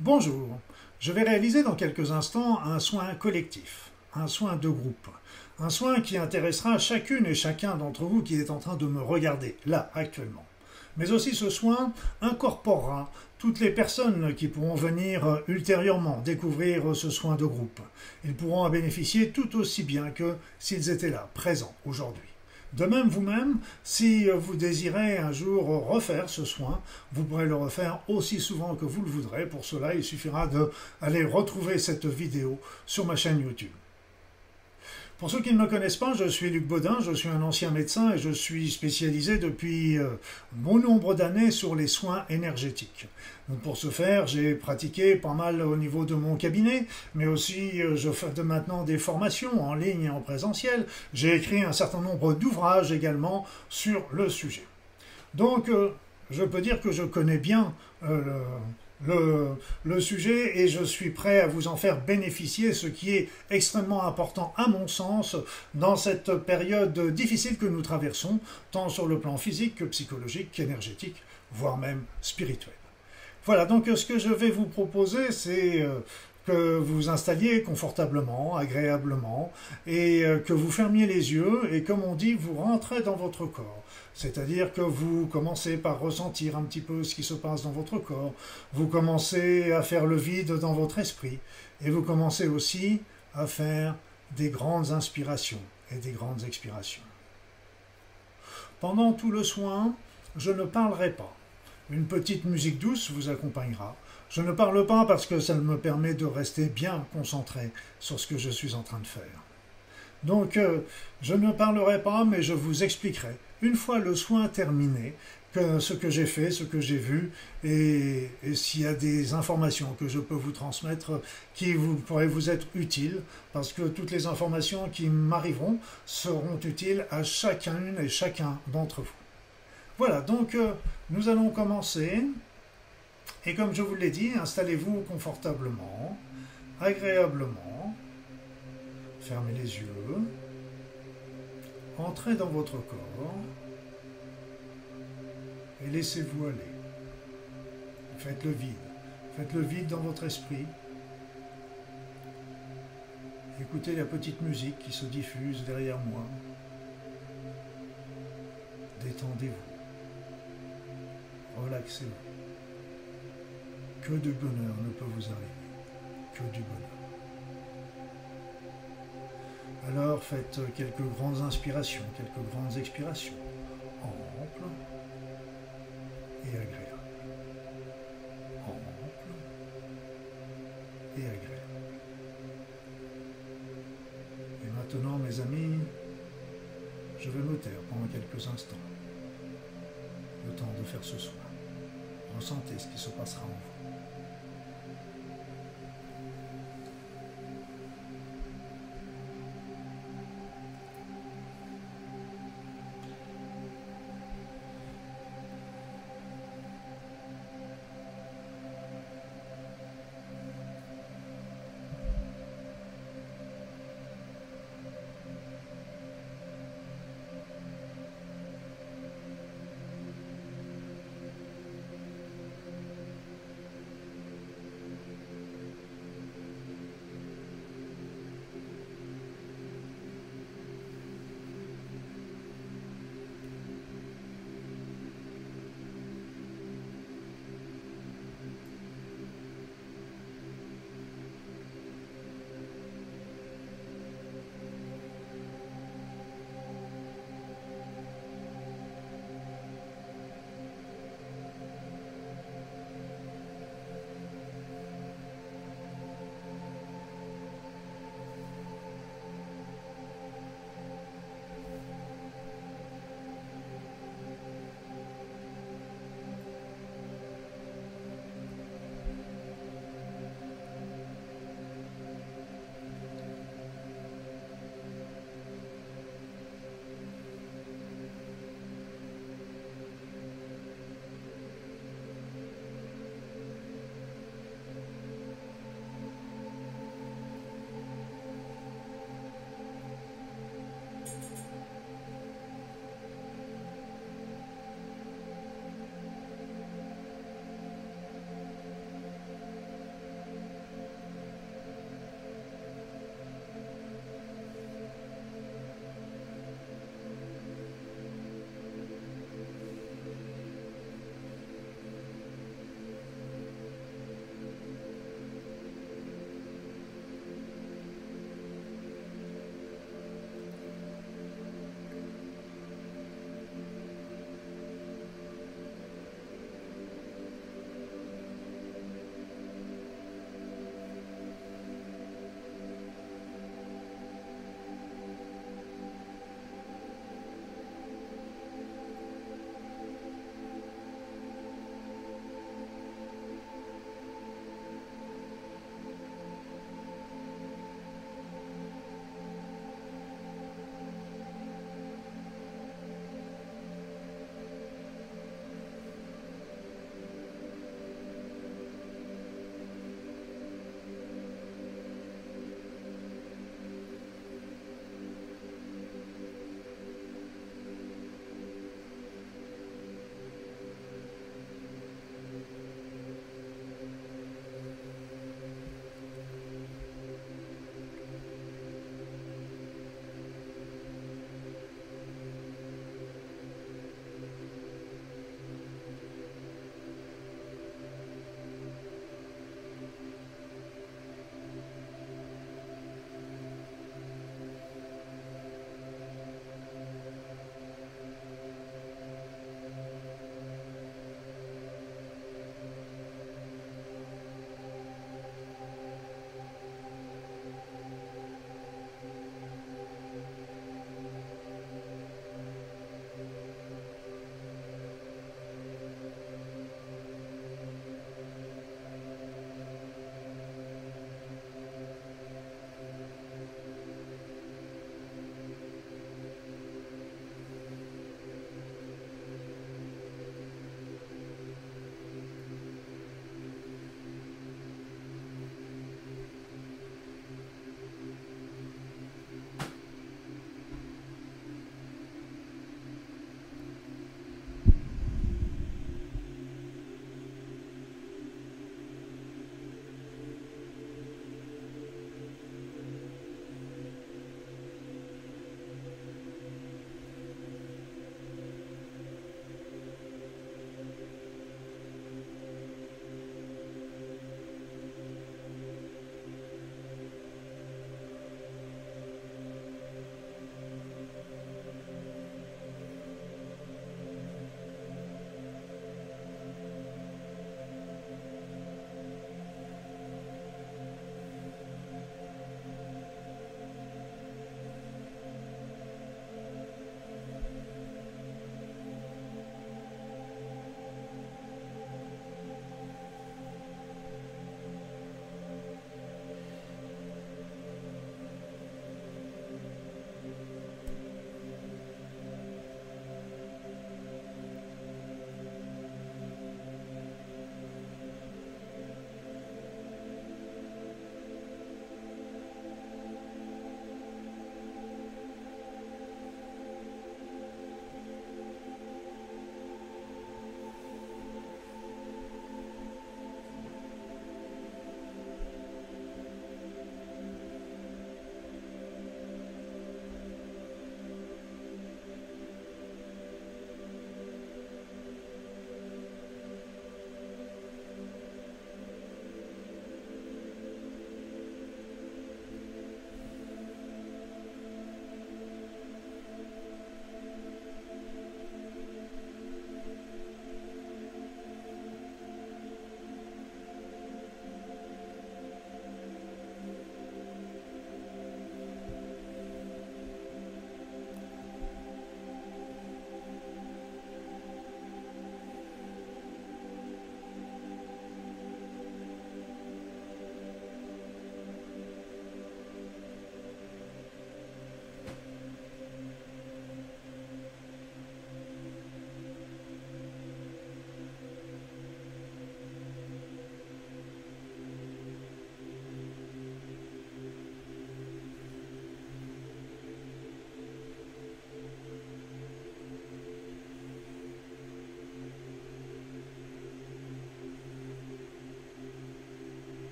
Bonjour, je vais réaliser dans quelques instants un soin collectif, un soin de groupe, un soin qui intéressera chacune et chacun d'entre vous qui est en train de me regarder, là, actuellement. Mais aussi ce soin incorporera toutes les personnes qui pourront venir ultérieurement découvrir ce soin de groupe. Ils pourront en bénéficier tout aussi bien que s'ils étaient là, présents aujourd'hui. De même, vous-même, si vous désirez un jour refaire ce soin, vous pourrez le refaire aussi souvent que vous le voudrez. Pour cela, il suffira d'aller retrouver cette vidéo sur ma chaîne YouTube. Pour ceux qui ne me connaissent pas, je suis Luc Baudin, je suis un ancien médecin et je suis spécialisé depuis euh, bon nombre d'années sur les soins énergétiques. pour ce faire, j'ai pratiqué pas mal au niveau de mon cabinet, mais aussi euh, je fais maintenant des formations en ligne et en présentiel. J'ai écrit un certain nombre d'ouvrages également sur le sujet. Donc, euh, je peux dire que je connais bien le, sujet et je suis prêt à vous en faire bénéficier, ce qui est extrêmement important à mon sens dans cette période difficile que nous traversons, tant sur le plan physique que psychologique, qu'énergétique, voire même spirituel. Voilà, donc ce que je vais vous proposer, c'est euh, que vous installiez confortablement, agréablement, et euh, que vous fermiez les yeux, et comme on dit, vous rentrez dans votre corps. C'est-à-dire que vous commencez par ressentir un petit peu ce qui se passe dans votre corps, vous commencez à faire le vide dans votre esprit, et vous commencez aussi à faire des grandes inspirations et des grandes expirations. Pendant tout le soin, je ne parlerai pas. Une petite musique douce vous accompagnera. Je ne parle pas parce que ça me permet de rester bien concentré sur ce que je suis en train de faire. Donc, euh, je ne parlerai pas, mais je vous expliquerai, une fois le soin terminé, ce que j'ai fait, ce que j'ai vu, et, s'il y a des informations que je peux vous transmettre qui pourraient vous être utiles, parce que toutes les informations qui m'arriveront seront utiles à chacune et chacun d'entre vous. Voilà, donc euh, nous allons commencer. Et comme je vous l'ai dit, installez-vous confortablement, agréablement, fermez les yeux, entrez dans votre corps et laissez-vous aller. Faites le vide. Faites le vide dans votre esprit. Écoutez la petite musique qui se diffuse derrière moi. Détendez-vous. Relaxez-vous. Que de bonheur ne peut vous arriver. Que du bonheur. Alors faites quelques grandes inspirations, quelques grandes expirations, ample et agréable. Ample et agréable. Et maintenant, mes amis, je vais me taire pendant quelques instants, le temps de faire ce soin. Ressentez ce qui se passera en vous.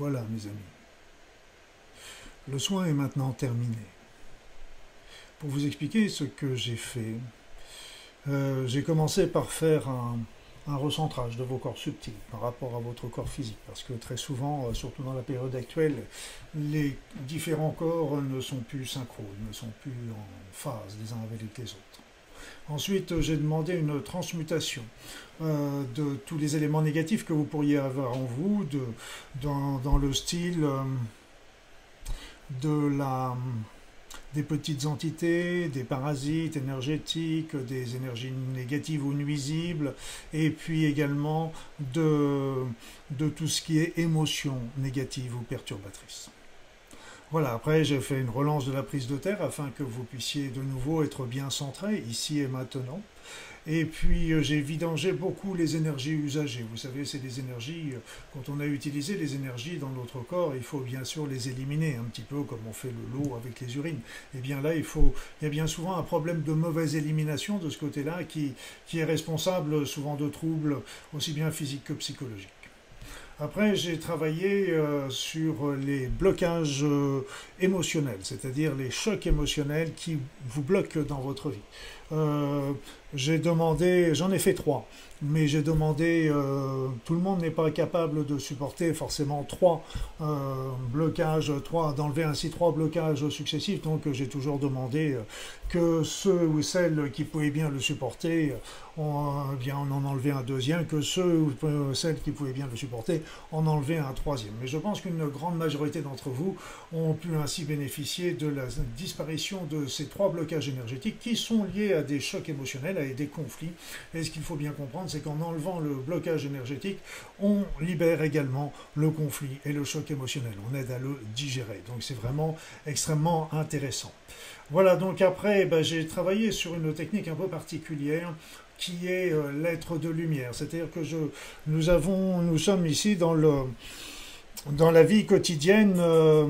Voilà, mes amis. Le soin est maintenant terminé. Pour vous expliquer ce que j'ai fait, euh, j'ai commencé par faire un, recentrage de vos corps subtils par rapport à votre corps physique, parce que très souvent, euh, surtout dans la période actuelle, les différents corps ne sont plus synchrones, ne sont plus en phase les uns avec les autres. Ensuite, j'ai demandé une transmutation euh, de tous les éléments négatifs que vous pourriez avoir en vous, de, dans, le style de la des petites entités, des parasites énergétiques, des énergies négatives ou nuisibles, et puis également de, de tout ce qui est émotion négative ou perturbatrice. Voilà, après j'ai fait une relance de la prise de terre afin que vous puissiez de nouveau être bien centré ici et maintenant. Et puis euh, j'ai vidangé beaucoup les énergies usagées. Vous savez, c'est des énergies, euh, quand on a utilisé les énergies dans notre corps, il faut bien sûr les éliminer, un petit peu comme on fait le lot avec les urines. Et eh bien là, il, faut, il y a bien souvent un problème de mauvaise élimination de ce côté-là qui, qui est responsable souvent de troubles aussi bien physiques que psychologiques. Après, j'ai travaillé euh, sur les blocages émotionnels, c'est-à-dire les chocs émotionnels qui vous bloquent dans votre vie. Euh, j'ai demandé, j'en ai fait trois, mais j'ai demandé, euh, tout le monde n'est pas capable de supporter forcément trois euh, blocages, trois, d'enlever ainsi trois blocages successifs, donc j'ai toujours demandé que ceux ou celles qui pouvaient bien le supporter, on, bien, on en enlevait un deuxième, que ceux ou celles qui pouvaient bien le supporter, en enlever un troisième. Mais je pense qu'une grande majorité d'entre vous ont pu ainsi bénéficier de la disparition de ces trois blocages énergétiques qui sont liés à des chocs émotionnels, à des conflits. Et ce qu'il faut bien comprendre, c'est qu'en enlevant le blocage énergétique, on libère également le conflit et le choc émotionnel. On aide à le digérer. Donc c'est vraiment extrêmement intéressant. Voilà, donc après, ben, j'ai travaillé sur une technique un peu particulière qui est euh, l'être de lumière. C'est-à-dire que nous, avons, nous sommes ici dans, le, dans la vie quotidienne. Euh,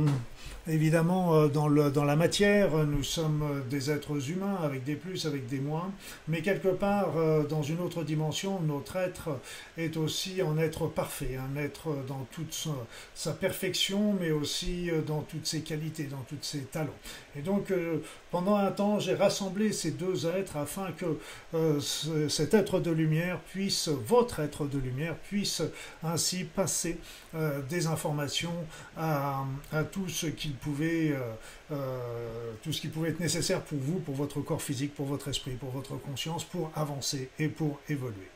Évidemment, euh, dans, le, dans la matière, nous sommes euh, des êtres humains avec des plus, avec des moins, mais quelque part, euh, dans une autre dimension, notre être est aussi un être parfait, un être dans toute sa, perfection, mais aussi dans toutes ses qualités, dans tous ses talents. Et donc, pendant un temps, j'ai rassemblé ces deux êtres afin que cet être de lumière puisse, votre être de lumière, puisse ainsi passer des informations à, à tout ce qui pouvait, euh, euh, tout ce qui pouvait être nécessaire pour vous, pour votre corps physique, pour votre esprit, pour votre conscience, pour avancer et pour évoluer.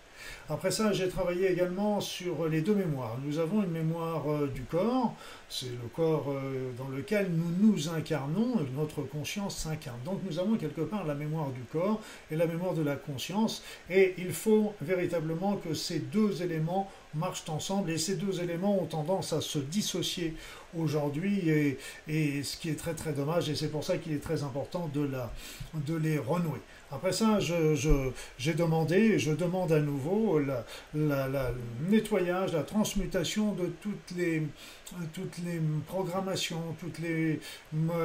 Après ça, j'ai travaillé également sur les deux mémoires. Nous avons une mémoire euh, du corps, c'est le corps euh, dans lequel nous nous incarnons, notre conscience s'incarne. Donc nous avons quelque part la mémoire du corps et la mémoire de la conscience, et il faut véritablement que ces deux éléments marchent ensemble, et ces deux éléments ont tendance à se dissocier aujourd'hui, et, ce qui est très très dommage, et c'est pour ça qu'il est très important de, la, de les renouer. Après ça, j'ai demandé, je demande à nouveau le nettoyage, la transmutation de toutes les, toutes les programmations, toutes les,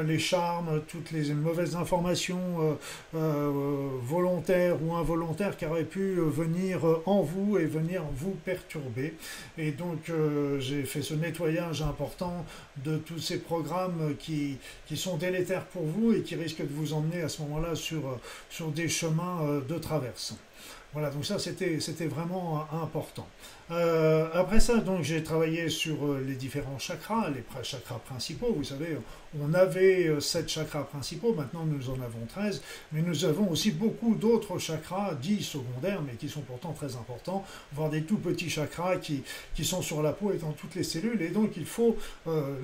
les charmes, toutes les mauvaises informations euh, euh, volontaires ou involontaires qui auraient pu venir en vous et venir vous perturber. Et donc euh, j'ai fait ce nettoyage important de tous ces programmes qui, qui sont délétères pour vous et qui risquent de vous emmener à ce moment-là sur, sur chemins de traverse. Voilà, donc ça c'était vraiment important. Euh, après ça, donc j'ai travaillé sur euh, les différents chakras, les chakras principaux. Vous savez, on avait euh, sept chakras principaux, maintenant nous en avons 13, mais nous avons aussi beaucoup d'autres chakras dits secondaires, mais qui sont pourtant très importants, voire des tout petits chakras qui, qui sont sur la peau et dans toutes les cellules, et donc il faut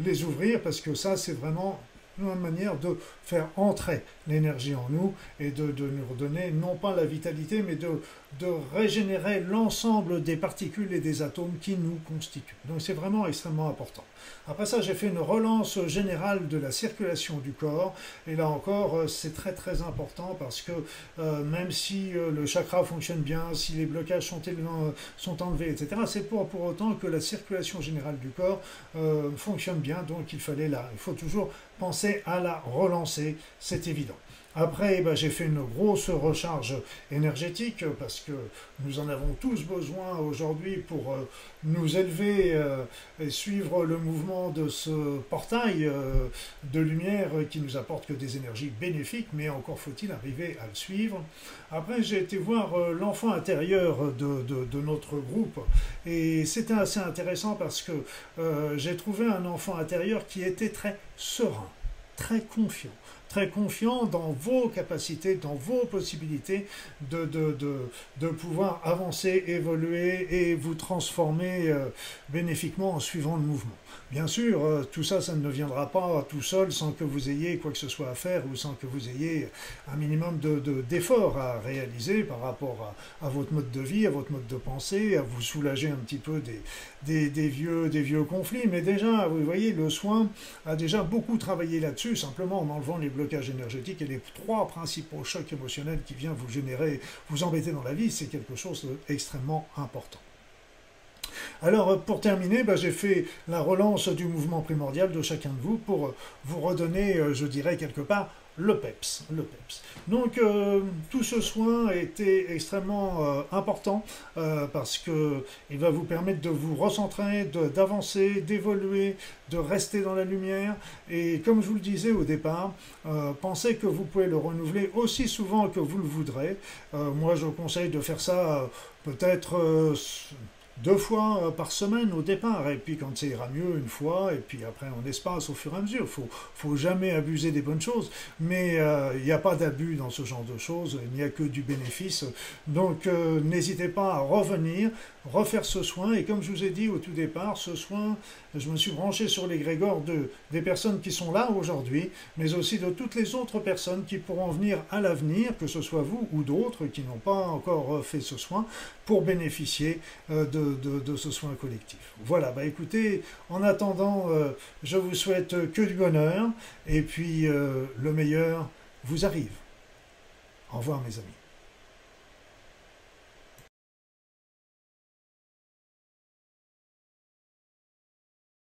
les ouvrir parce que ça c'est vraiment une manière de faire entrer l'énergie en nous et de, nous redonner non pas la vitalité, mais de, de régénérer l'ensemble des particules et des atomes qui nous constituent. Donc c'est vraiment extrêmement important. Après ça, j'ai fait une relance générale de la circulation du corps, et là encore, euh, c'est très très important parce que euh, même si euh, le chakra fonctionne bien, si les blocages sont, enlevés, etc., c'est pour, pour autant que la circulation générale du corps fonctionne bien, donc il fallait là, il faut toujours penser à la relancer, c'est évident. Après, bah, j'ai fait une grosse recharge énergétique parce que nous en avons tous besoin aujourd'hui pour euh, nous élever euh, et suivre le mouvement de ce portail euh, de lumière qui nous apporte que des énergies bénéfiques, mais encore faut-il arriver à le suivre. Après, j'ai été voir l'enfant intérieur de, notre groupe et c'était assez intéressant parce que j'ai trouvé un enfant intérieur qui était très serein, très confiant très confiant dans vos capacités, dans vos possibilités de, de, de, pouvoir avancer, évoluer et vous transformer euh, bénéfiquement en suivant le mouvement. Bien sûr, euh, tout ça, ça ne viendra pas tout seul sans que vous ayez quoi que ce soit à faire ou sans que vous ayez un minimum d'efforts de, à réaliser par rapport à, votre mode de vie, à votre mode de pensée, à vous soulager un petit peu des, des, vieux, des vieux conflits. Mais déjà, vous voyez, le soin a déjà beaucoup travaillé là-dessus, simplement en enlevant les blocages énergétiques et les trois principaux chocs émotionnels qui viennent vous générer, vous embêter dans la vie, c'est quelque chose d'extrêmement important. Alors, euh, pour terminer, bah, j'ai fait la relance du mouvement primordial de chacun de vous pour euh, vous redonner, euh, je dirais, quelque part, le PEPS. Le PEPS. Donc, tout ce soin été extrêmement important parce qu'il va vous permettre de vous recentrer, d'avancer, d'évoluer, de rester dans la lumière. Et comme je vous le disais au départ, pensez que vous pouvez le renouveler aussi souvent que vous le voudrez. moi, je vous conseille de faire ça peut-être deux fois euh, par semaine au départ, et puis quand ça ira mieux, une fois, et puis après on espace au fur et à mesure. Il faut, faut jamais abuser des bonnes choses, mais euh, il n'y a pas d'abus dans ce genre de choses, il n'y a que du bénéfice. Donc euh, n'hésitez pas à revenir, refaire ce soin, et comme je vous ai dit au tout départ, ce soin, je me suis branché sur les grégores de, des personnes qui sont là aujourd'hui, mais aussi de toutes les autres personnes qui pourront venir à l'avenir, que ce soit vous ou d'autres qui n'ont pas encore fait ce soin, pour bénéficier de de, ce soin collectif. Voilà, bah écoutez, en attendant, euh, je vous souhaite que du bonheur, et puis euh, le meilleur vous arrive. Au revoir mes amis.